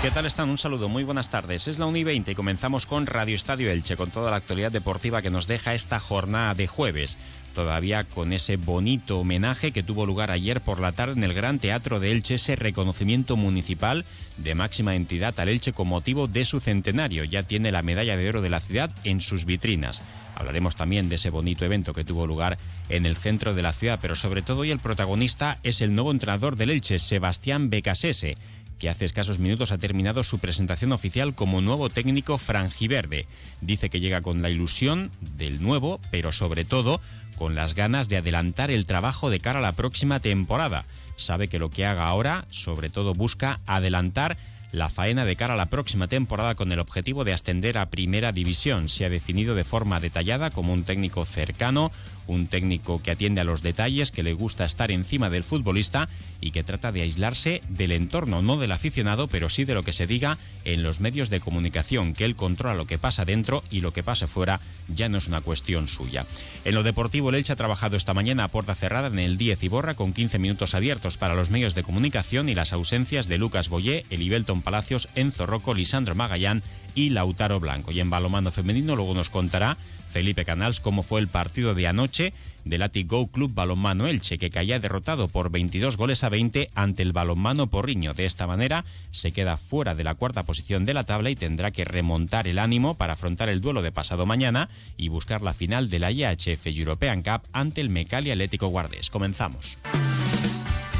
¿Qué tal están? Un saludo, muy buenas tardes. Es la 1 y 20 y comenzamos con Radio Estadio Elche, con toda la actualidad deportiva que nos deja esta jornada de jueves. Todavía con ese bonito homenaje que tuvo lugar ayer por la tarde en el Gran Teatro de Elche, ese reconocimiento municipal de máxima entidad al Elche con motivo de su centenario. Ya tiene la medalla de oro de la ciudad en sus vitrinas. Hablaremos también de ese bonito evento que tuvo lugar en el centro de la ciudad, pero sobre todo hoy el protagonista es el nuevo entrenador del Elche, Sebastián Becasese que hace escasos minutos ha terminado su presentación oficial como nuevo técnico franjiverde. Dice que llega con la ilusión del nuevo, pero sobre todo con las ganas de adelantar el trabajo de cara a la próxima temporada. Sabe que lo que haga ahora, sobre todo, busca adelantar la faena de cara a la próxima temporada con el objetivo de ascender a Primera División. Se ha definido de forma detallada como un técnico cercano, un técnico que atiende a los detalles, que le gusta estar encima del futbolista y que trata de aislarse del entorno, no del aficionado, pero sí de lo que se diga en los medios de comunicación, que él controla lo que pasa dentro y lo que pase fuera ya no es una cuestión suya. En lo deportivo, el Elche ha trabajado esta mañana a puerta cerrada en el 10 y borra con 15 minutos abiertos para los medios de comunicación y las ausencias de Lucas Boyé, Elibelton Palacios, Enzo Rocco, Lisandro Magallán y Lautaro Blanco. Y en balomano femenino luego nos contará Felipe Canals cómo fue el partido de anoche del Go Club Balonmano Elche, que caía derrotado por 22 goles a 20 ante el Balonmano Porriño. De esta manera se queda fuera de la cuarta posición de la tabla y tendrá que remontar el ánimo para afrontar el duelo de pasado mañana y buscar la final de la IHF European Cup ante el Mecali Atlético Guardés. Comenzamos.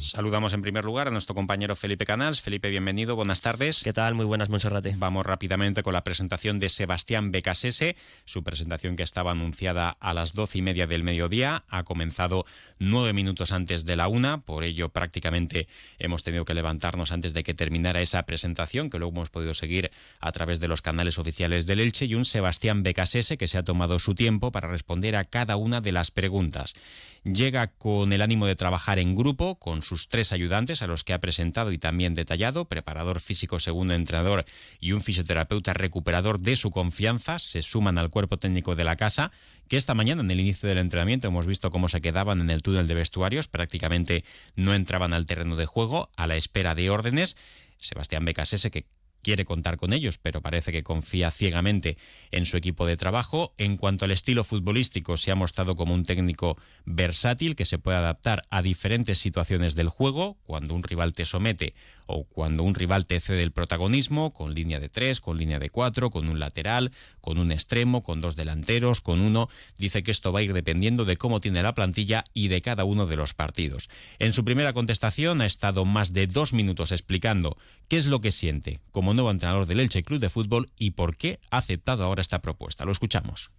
Saludamos en primer lugar a nuestro compañero Felipe Canals. Felipe, bienvenido, buenas tardes. ¿Qué tal? Muy buenas, Monserrate. Vamos rápidamente con la presentación de Sebastián Becasese. Su presentación que estaba anunciada a las doce y media del mediodía ha comenzado nueve minutos antes de la una. Por ello, prácticamente hemos tenido que levantarnos antes de que terminara esa presentación, que luego hemos podido seguir a través de los canales oficiales del Elche. Y un Sebastián Becasese que se ha tomado su tiempo para responder a cada una de las preguntas. Llega con el ánimo de trabajar en grupo, con sus tres ayudantes a los que ha presentado y también detallado, preparador físico, segundo entrenador y un fisioterapeuta recuperador de su confianza, se suman al cuerpo técnico de la casa, que esta mañana en el inicio del entrenamiento hemos visto cómo se quedaban en el túnel de vestuarios, prácticamente no entraban al terreno de juego a la espera de órdenes. Sebastián Becasese, que quiere contar con ellos, pero parece que confía ciegamente en su equipo de trabajo. En cuanto al estilo futbolístico, se ha mostrado como un técnico versátil que se puede adaptar a diferentes situaciones del juego, cuando un rival te somete o cuando un rival te cede el protagonismo, con línea de tres, con línea de cuatro, con un lateral, con un extremo, con dos delanteros, con uno. Dice que esto va a ir dependiendo de cómo tiene la plantilla y de cada uno de los partidos. En su primera contestación ha estado más de dos minutos explicando qué es lo que siente como nuevo entrenador del Elche Club de Fútbol y por qué ha aceptado ahora esta propuesta. Lo escuchamos.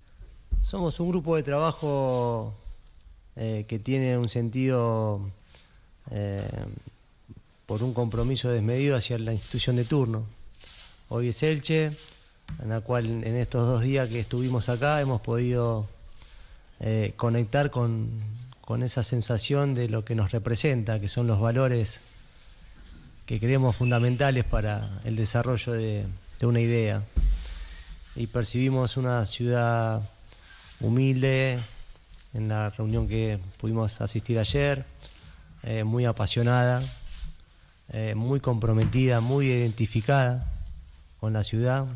Somos un grupo de trabajo eh, que tiene un sentido eh, por un compromiso desmedido hacia la institución de turno. Hoy es Elche, en la cual en estos dos días que estuvimos acá hemos podido eh, conectar con, esa sensación de lo que nos representa, que son los valores que creemos fundamentales para el desarrollo de, una idea. Y percibimos una ciudad humilde en la reunión que pudimos asistir ayer, eh, muy apasionada, eh, muy comprometida, muy identificada con la ciudad,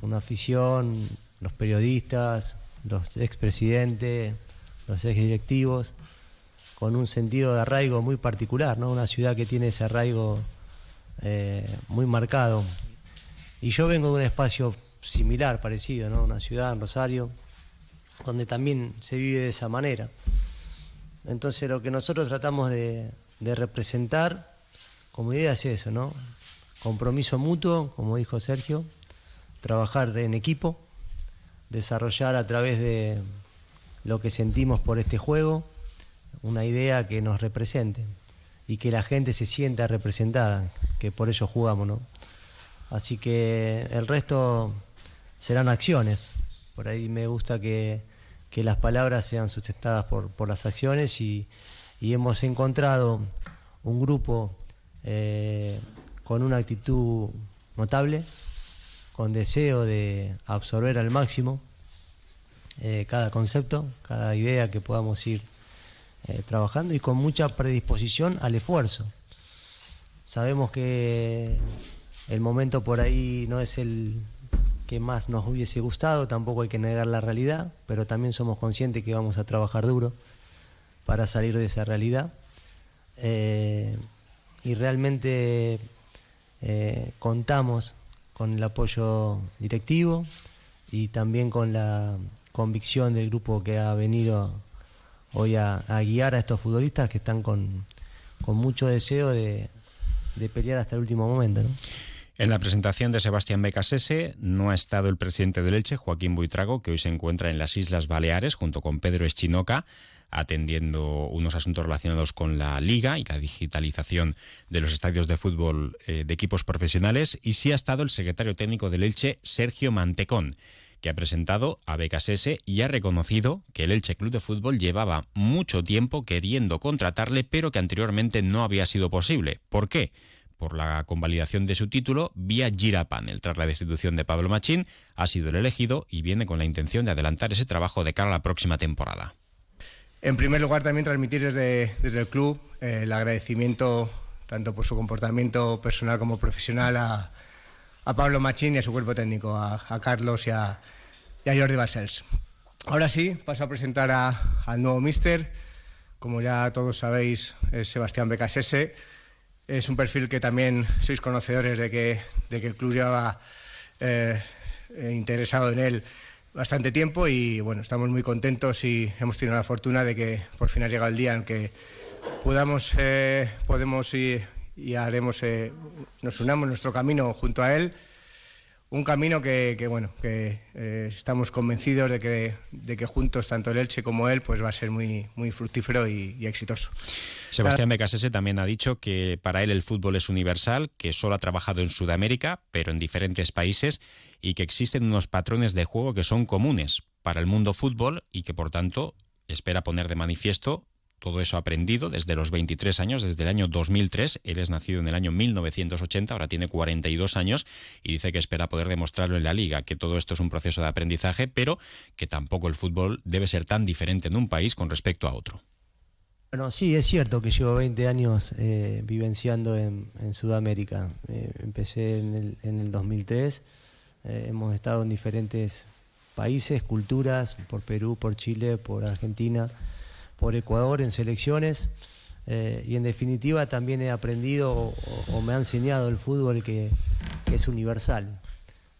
una afición, los periodistas, los expresidentes, los exdirectivos, con un sentido de arraigo muy particular, ¿no? una ciudad que tiene ese arraigo eh, muy marcado. Y yo vengo de un espacio similar, parecido, ¿no? una ciudad en Rosario, donde también se vive de esa manera. Entonces lo que nosotros tratamos de representar como idea es eso, ¿no? Compromiso mutuo, como dijo Sergio, trabajar en equipo, desarrollar a través de lo que sentimos por este juego, una idea que nos represente y que la gente se sienta representada, que por ello jugamos, ¿no? Así que el resto serán acciones. Por ahí me gusta que, las palabras sean sustentadas por, por las acciones y, hemos encontrado un grupo eh, con una actitud notable, con deseo de absorber al máximo eh, cada concepto, cada idea que podamos ir eh, trabajando y con mucha predisposición al esfuerzo. Sabemos que el momento por ahí no es el que más nos hubiese gustado, tampoco hay que negar la realidad, pero también somos conscientes que vamos a trabajar duro para salir de esa realidad. Y realmente eh, contamos con el apoyo directivo y también con la convicción del grupo que ha venido hoy a, guiar a estos futbolistas que están con, mucho deseo de, pelear hasta el último momento. En la presentación de Sebastián Becasese no ha estado el presidente del Elche, Joaquín Buitrago, que hoy se encuentra en las Islas Baleares junto con Pedro Eschinoca, atendiendo unos asuntos relacionados con la liga y la digitalización de los estadios de fútbol eh, de equipos profesionales. Y sí ha estado el secretario técnico del Elche, Sergio Mantecón que ha presentado a Becasese y ha reconocido que el Elche Club de Fútbol llevaba mucho tiempo queriendo contratarle, pero que anteriormente no había sido posible. ¿Por qué? Por la convalidación de su título vía Gira Panel. Tras la destitución de Pablo Machín, ha sido el elegido y viene con la intención de adelantar ese trabajo de cara a la próxima temporada. En primer lugar, también transmitir desde, el club eh, el agradecimiento tanto por su comportamiento personal como profesional a, a Pablo Machín y a su cuerpo técnico, a, Carlos y a, Jordi Barcels. Ahora sí, paso a presentar al nuevo míster. Como ya todos sabéis, es Sebastián Becasese. Es un perfil que también sois conocedores de que, de que el club lleva eh, interesado en él bastante tiempo y bueno, estamos muy contentos y hemos tenido la fortuna de que por fin ha llegado el día en que podamos, eh, podemos y haremos, eh, nos unamos nuestro camino junto a él. Un camino que, bueno, que eh, estamos convencidos de que, de que juntos, tanto el Elche como él, pues va a ser muy, muy fructífero y, exitoso. Sebastián Becasese también ha dicho que para él el fútbol es universal, que solo ha trabajado en Sudamérica, pero en diferentes países, y que existen unos patrones de juego que son comunes para el mundo fútbol y que por tanto espera poner de manifiesto todo eso aprendido desde los 23 años, desde el año 2003. Él es nacido en el año 1980, ahora tiene 42 años y dice que espera poder demostrarlo en la liga, que todo esto es un proceso de aprendizaje, pero que tampoco el fútbol debe ser tan diferente en un país con respecto a otro. Bueno, sí, es cierto que llevo 20 años eh, vivenciando en, Sudamérica. Eh, empecé en el, 2003, eh, hemos estado en diferentes países, culturas, por Perú, por Chile, por Argentina por Ecuador en selecciones. Eh, y en definitiva también he aprendido o, me ha enseñado el fútbol que, es universal.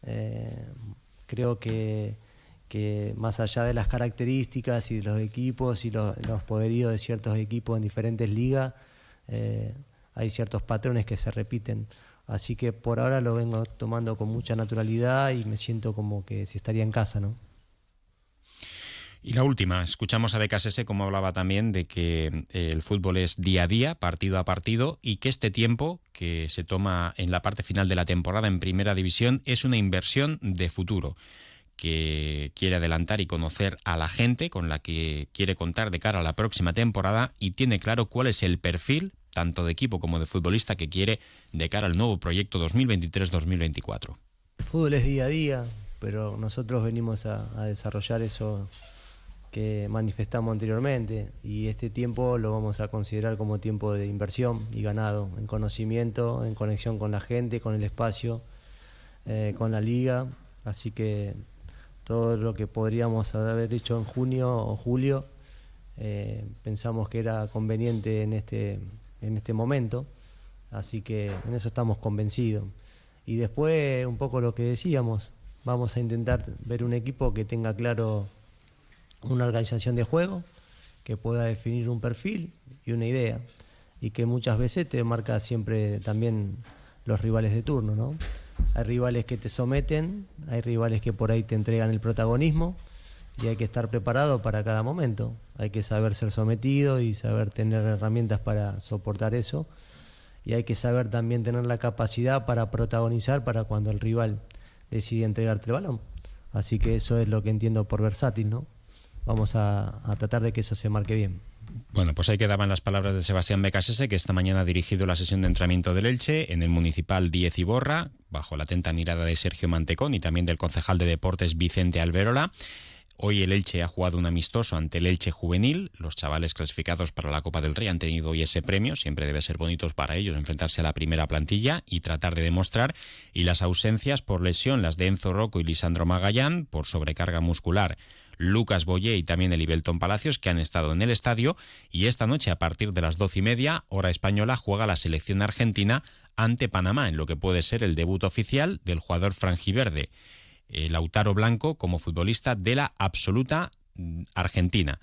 Eh, creo que, más allá de las características y de los equipos y los, poderíos de ciertos equipos en diferentes ligas, eh, hay ciertos patrones que se repiten. Así que por ahora lo vengo tomando con mucha naturalidad y me siento como que si estaría en casa, ¿no? Y la última, escuchamos a BKSS como hablaba también de que eh, el fútbol es día a día, partido a partido, y que este tiempo que se toma en la parte final de la temporada en primera división es una inversión de futuro que quiere adelantar y conocer a la gente con la que quiere contar de cara a la próxima temporada y tiene claro cuál es el perfil, tanto de equipo como de futbolista, que quiere de cara al nuevo proyecto 2023-2024. El fútbol es día a día, pero nosotros venimos a desarrollar eso que manifestamos anteriormente y este tiempo lo vamos a considerar como tiempo de inversión y ganado en conocimiento, en conexión con la gente, con el espacio, eh, con la liga, así que todo lo que podríamos haber hecho en junio o julio eh, pensamos que era conveniente en este, en este momento, así que en eso estamos convencidos. Y después un poco lo que decíamos, vamos a intentar ver un equipo que tenga claro una organización de juego que pueda definir un perfil y una idea y que muchas veces te marca siempre también los rivales de turno, ¿no? Hay rivales que te someten, hay rivales que por ahí te entregan el protagonismo y hay que estar preparado para cada momento. Hay que saber ser sometido y saber tener herramientas para soportar eso. Y hay que saber también tener la capacidad para protagonizar para cuando el rival decide entregarte el balón. Así que eso es lo que entiendo por versátil, ¿no? Vamos a, tratar de que eso se marque bien. Bueno, pues ahí quedaban las palabras de Sebastián Becasese, que esta mañana ha dirigido la sesión de entrenamiento del Elche en el Municipal 10 Iborra, bajo la atenta mirada de Sergio Mantecón y también del concejal de deportes Vicente Alberola. Hoy el Elche ha jugado un amistoso ante el Elche Juvenil. Los chavales clasificados para la Copa del Rey han tenido hoy ese premio. Siempre debe ser bonito para ellos enfrentarse a la primera plantilla y tratar de demostrar. Y las ausencias por lesión, las de Enzo Rocco y Lisandro Magallán, por sobrecarga muscular Lucas Boyé y también el Ibelton Palacios, que han estado en el estadio. Y esta noche, a partir de las doce y media, hora española, juega la selección argentina ante Panamá, en lo que puede ser el debut oficial del jugador franjiverde, eh, Lautaro Blanco, como futbolista de la absoluta mm, Argentina.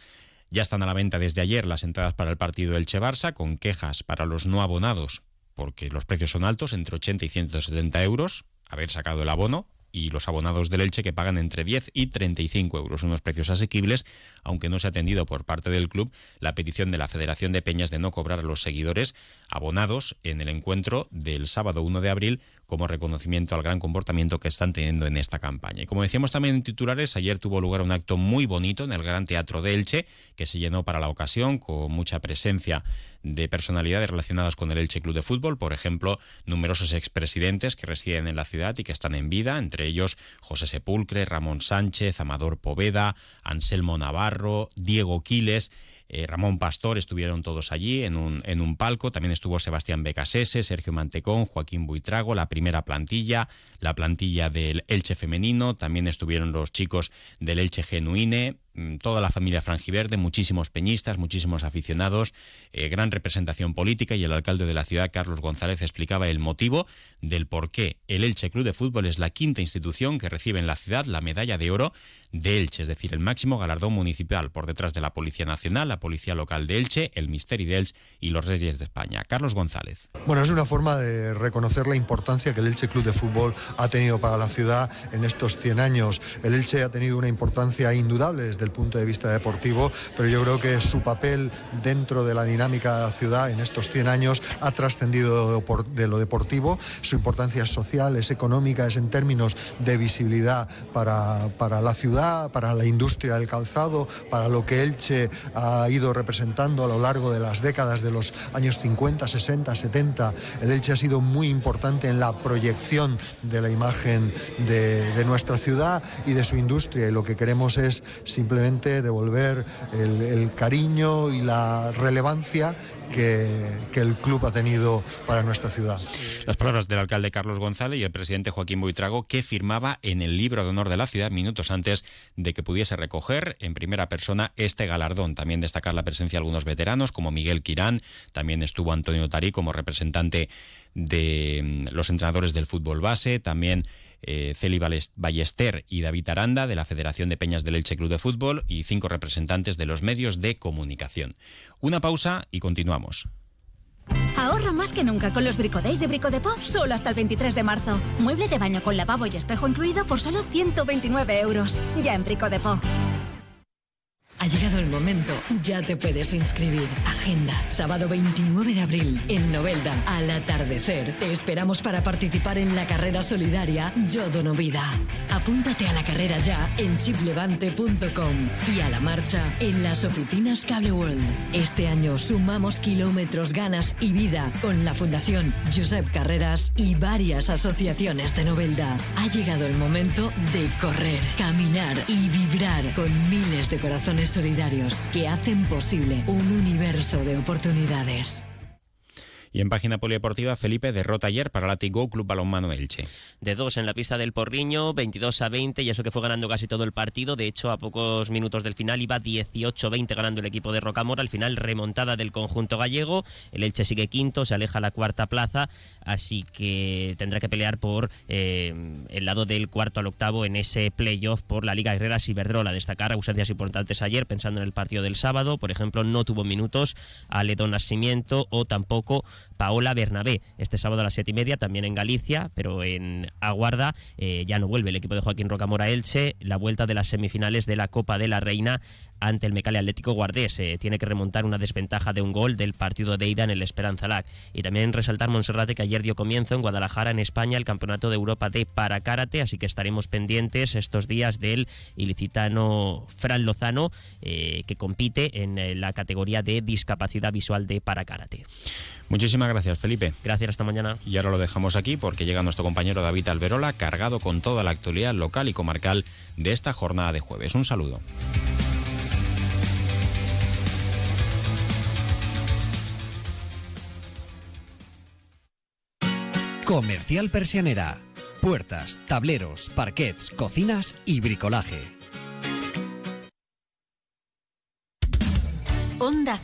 Ya están a la venta desde ayer las entradas para el partido del Che Barça, con quejas para los no abonados, porque los precios son altos, entre 80 y 170 euros, haber sacado el abono, y los abonados del Elche que pagan entre 10 y 35 euros, unos precios asequibles, aunque no se ha atendido por parte del club la petición de la Federación de Peñas de no cobrar a los seguidores abonados en el encuentro del sábado 1 de abril como reconocimiento al gran comportamiento que están teniendo en esta campaña. Y como decíamos también en titulares, ayer tuvo lugar un acto muy bonito en el Gran Teatro de Elche, que se llenó para la ocasión con mucha presencia de personalidades relacionadas con el Elche Club de Fútbol, por ejemplo, numerosos expresidentes que residen en la ciudad y que están en vida, entre ellos José Sepulcre, Ramón Sánchez, Amador Poveda, Anselmo Navarro, Diego Quiles, eh, Ramón Pastor, estuvieron todos allí en un, en un palco, también estuvo Sebastián Becasese, Sergio Mantecón, Joaquín Buitrago, la primera plantilla, la plantilla del Elche femenino, también estuvieron los chicos del Elche Genuine, toda la familia frangiverde, muchísimos peñistas, muchísimos aficionados, eh, gran representación política y el alcalde de la ciudad, Carlos González, explicaba el motivo del por qué el Elche Club de Fútbol es la quinta institución que recibe en la ciudad la medalla de oro de Elche, es decir, el máximo galardón municipal por detrás de la Policía Nacional, la Policía Local de Elche, el Misteri de Elche y los Reyes de España. Carlos González. Bueno, es una forma de reconocer la importancia que el Elche Club de Fútbol ha tenido para la ciudad en estos 100 años. El Elche ha tenido una importancia indudable desde el punto de vista deportivo, pero yo creo que su papel dentro de la dinámica de la ciudad en estos 100 años ha trascendido de lo deportivo. Su importancia es social, es económica, es en términos de visibilidad para, para la ciudad, para la industria del calzado, para lo que Elche ha ido representando a lo largo de las décadas de los años 50, 60, 70. El Elche ha sido muy importante en la proyección de la imagen de, de nuestra ciudad y de su industria y lo que queremos es simplemente devolver el, cariño y la relevancia que, el club ha tenido para nuestra ciudad. Las palabras del alcalde Carlos González y el presidente Joaquín Buitrago, que firmaba en el libro de honor de la ciudad minutos antes de que pudiese recoger en primera persona este galardón. También destacar la presencia de algunos veteranos como Miguel Quirán, también estuvo Antonio Tarí como representante de mm, los entrenadores del fútbol base, también eh, Celi Ballester y David Aranda de la Federación de Peñas del Elche Club de Fútbol y cinco representantes de los medios de comunicación. Una pausa y continuamos. Ahorra más que nunca con los Bricodays de Brico de Pop, solo hasta el 23 de marzo. Mueble de baño con lavabo y espejo incluido por solo 129 euros. Ya en Brico de Pop. Ha llegado el momento, ya te puedes inscribir. Agenda, sábado 29 de abril, en Novelda, al atardecer. Te esperamos para participar en la carrera solidaria Yo Dono Vida. Apúntate a la carrera ya en chiplevante.com y a la marcha en las oficinas Cable World. Este año sumamos kilómetros, ganas y vida con la Fundación Josep Carreras y varias asociaciones de Novelda. Ha llegado el momento de correr, caminar y vibrar con miles de corazones solidarios que hacen posible un universo de oportunidades. Y en página polideportiva, Felipe derrota ayer para Latigo Club Balonmano Elche. De dos en la pista del Porriño, 22 a 20, y eso que fue ganando casi todo el partido. De hecho, a pocos minutos del final iba 18-20 ganando el equipo de Rocamora. Al final, remontada del conjunto gallego. El Elche sigue quinto, se aleja a la cuarta plaza, así que tendrá que pelear por eh, el lado del cuarto al octavo en ese playoff por la Liga Herreras Iberdrola. Destacar ausencias importantes ayer, pensando en el partido del sábado. Por ejemplo, no tuvo minutos a Ledón Nascimiento o tampoco Paola Bernabé. Este sábado a las siete y media, también en Galicia, pero en Aguarda eh, ya no vuelve el equipo de Joaquín Rocamora Elche. La vuelta de las semifinales de la Copa de la Reina ante el Mecale Atlético Guardés. Eh, tiene que remontar una desventaja de un gol del partido de ida en el Esperanza Lag. Y también resaltar Monserrate que ayer dio comienzo en Guadalajara, en España, el Campeonato de Europa de Paracárate, así que estaremos pendientes estos días del ilicitano Fran Lozano, eh, que compite en la categoría de discapacidad visual de Paracárate. Muchísimas gracias, Felipe. Gracias, hasta mañana. Y ahora lo dejamos aquí porque llega nuestro compañero David Alberola cargado con toda la actualidad local y comarcal de esta jornada de jueves. Un saludo. Comercial Persianera. Puertas, tableros, parquets, cocinas y bricolaje. Onda